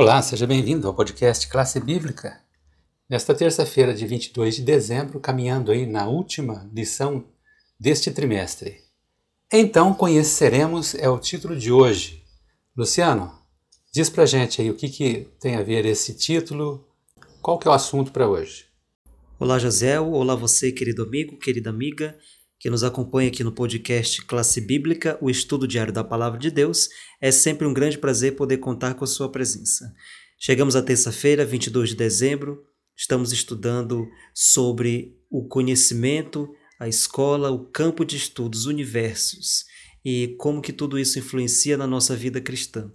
Olá, seja bem-vindo ao podcast Classe Bíblica. Nesta terça-feira, de 22 de dezembro, caminhando aí na última lição deste trimestre. Então conheceremos é o título de hoje. Luciano, diz pra gente aí o que, que tem a ver esse título, qual que é o assunto para hoje. Olá, José. Olá, você, querido amigo, querida amiga, que nos acompanha aqui no podcast Classe Bíblica, o estudo diário da Palavra de Deus. É sempre um grande prazer poder contar com a sua presença. Chegamos à terça-feira, 22 de dezembro, estamos estudando sobre o conhecimento, a escola, o campo de estudos, universos e como que tudo isso influencia na nossa vida cristã.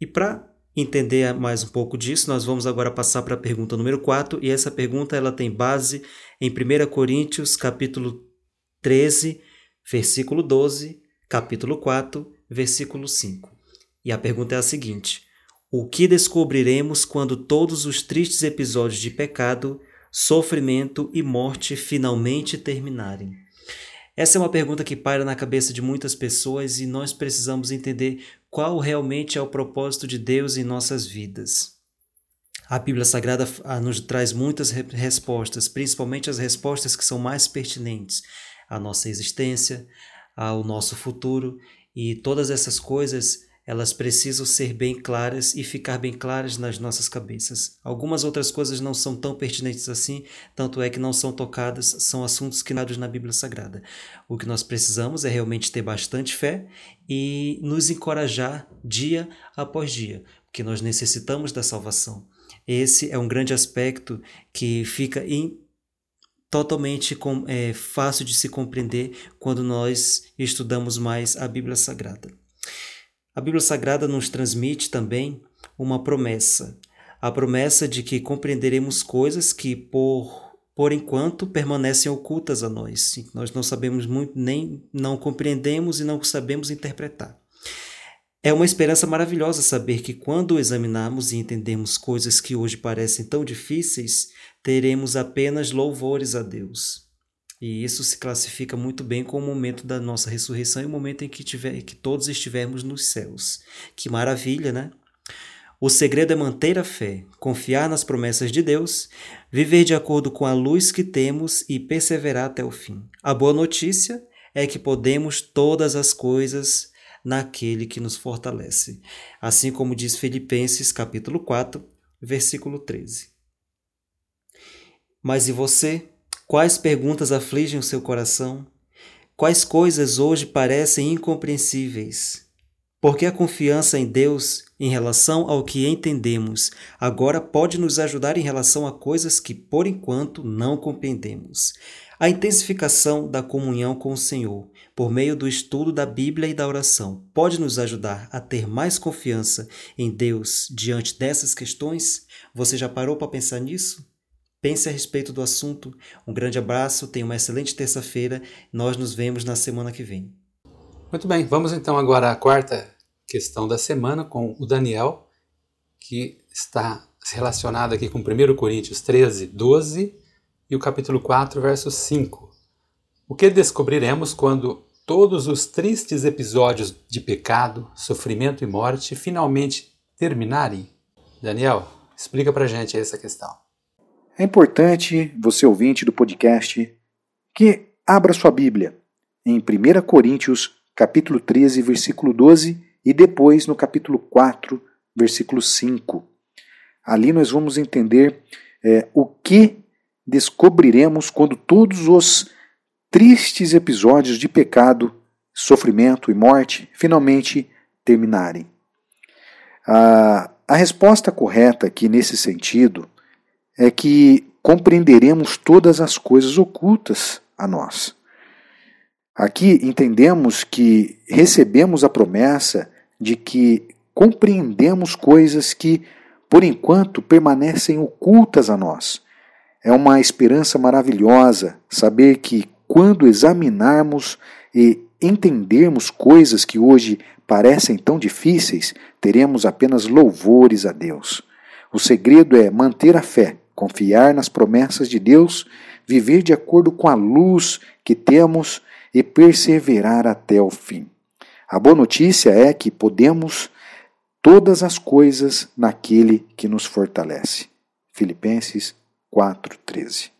E para entender mais um pouco disso, nós vamos agora passar para a pergunta número 4, e essa pergunta ela tem base em 1 Coríntios, capítulo 13, versículo 12, capítulo 4, versículo 5. E a pergunta é a seguinte: O que descobriremos quando todos os tristes episódios de pecado, sofrimento e morte finalmente terminarem? Essa é uma pergunta que paira na cabeça de muitas pessoas e nós precisamos entender qual realmente é o propósito de Deus em nossas vidas. A Bíblia Sagrada ah, nos traz muitas respostas, principalmente as respostas que são mais pertinentes à nossa existência, ao nosso futuro, e todas essas coisas elas precisam ser bem claras e ficar bem claras nas nossas cabeças. Algumas outras coisas não são tão pertinentes assim, tanto é que não são tocadas, são assuntos que nados na Bíblia Sagrada. O que nós precisamos é realmente ter bastante fé e nos encorajar dia após dia, porque nós necessitamos da salvação. Esse é um grande aspecto que fica em totalmente com, é, fácil de se compreender quando nós estudamos mais a Bíblia Sagrada. A Bíblia Sagrada nos transmite também uma promessa, a promessa de que compreenderemos coisas que por por enquanto permanecem ocultas a nós. Nós não sabemos muito, nem não compreendemos e não sabemos interpretar. É uma esperança maravilhosa saber que quando examinarmos e entendermos coisas que hoje parecem tão difíceis, teremos apenas louvores a Deus. E isso se classifica muito bem com o momento da nossa ressurreição e o momento em que, tiver, que todos estivermos nos céus. Que maravilha, né? O segredo é manter a fé, confiar nas promessas de Deus, viver de acordo com a luz que temos e perseverar até o fim. A boa notícia é que podemos todas as coisas naquele que nos fortalece. Assim como diz Filipenses capítulo 4, versículo 13. Mas e você? Quais perguntas afligem o seu coração? Quais coisas hoje parecem incompreensíveis? Porque a confiança em Deus em relação ao que entendemos agora pode nos ajudar em relação a coisas que por enquanto não compreendemos. A intensificação da comunhão com o Senhor, por meio do estudo da Bíblia e da oração, pode nos ajudar a ter mais confiança em Deus diante dessas questões? Você já parou para pensar nisso? Pense a respeito do assunto. Um grande abraço, tenha uma excelente terça-feira. Nós nos vemos na semana que vem. Muito bem, vamos então agora à quarta questão da semana com o Daniel, que está relacionado aqui com 1 Coríntios 13, 12 e o capítulo 4, verso 5. O que descobriremos quando todos os tristes episódios de pecado, sofrimento e morte finalmente terminarem? Daniel, explica pra gente essa questão. É importante, você ouvinte do podcast, que abra sua Bíblia em 1 Coríntios, capítulo 13, versículo 12 e depois no capítulo 4, versículo 5. Ali nós vamos entender é, o que descobriremos quando todos os tristes episódios de pecado, sofrimento e morte finalmente terminarem. A, a resposta correta aqui nesse sentido é que compreenderemos todas as coisas ocultas a nós. Aqui entendemos que recebemos a promessa de que compreendemos coisas que, por enquanto, permanecem ocultas a nós. É uma esperança maravilhosa saber que, quando examinarmos e entendermos coisas que hoje parecem tão difíceis, teremos apenas louvores a Deus. O segredo é manter a fé, confiar nas promessas de Deus, viver de acordo com a luz que temos e perseverar até o fim. A boa notícia é que podemos todas as coisas naquele que nos fortalece. Filipenses 4:13.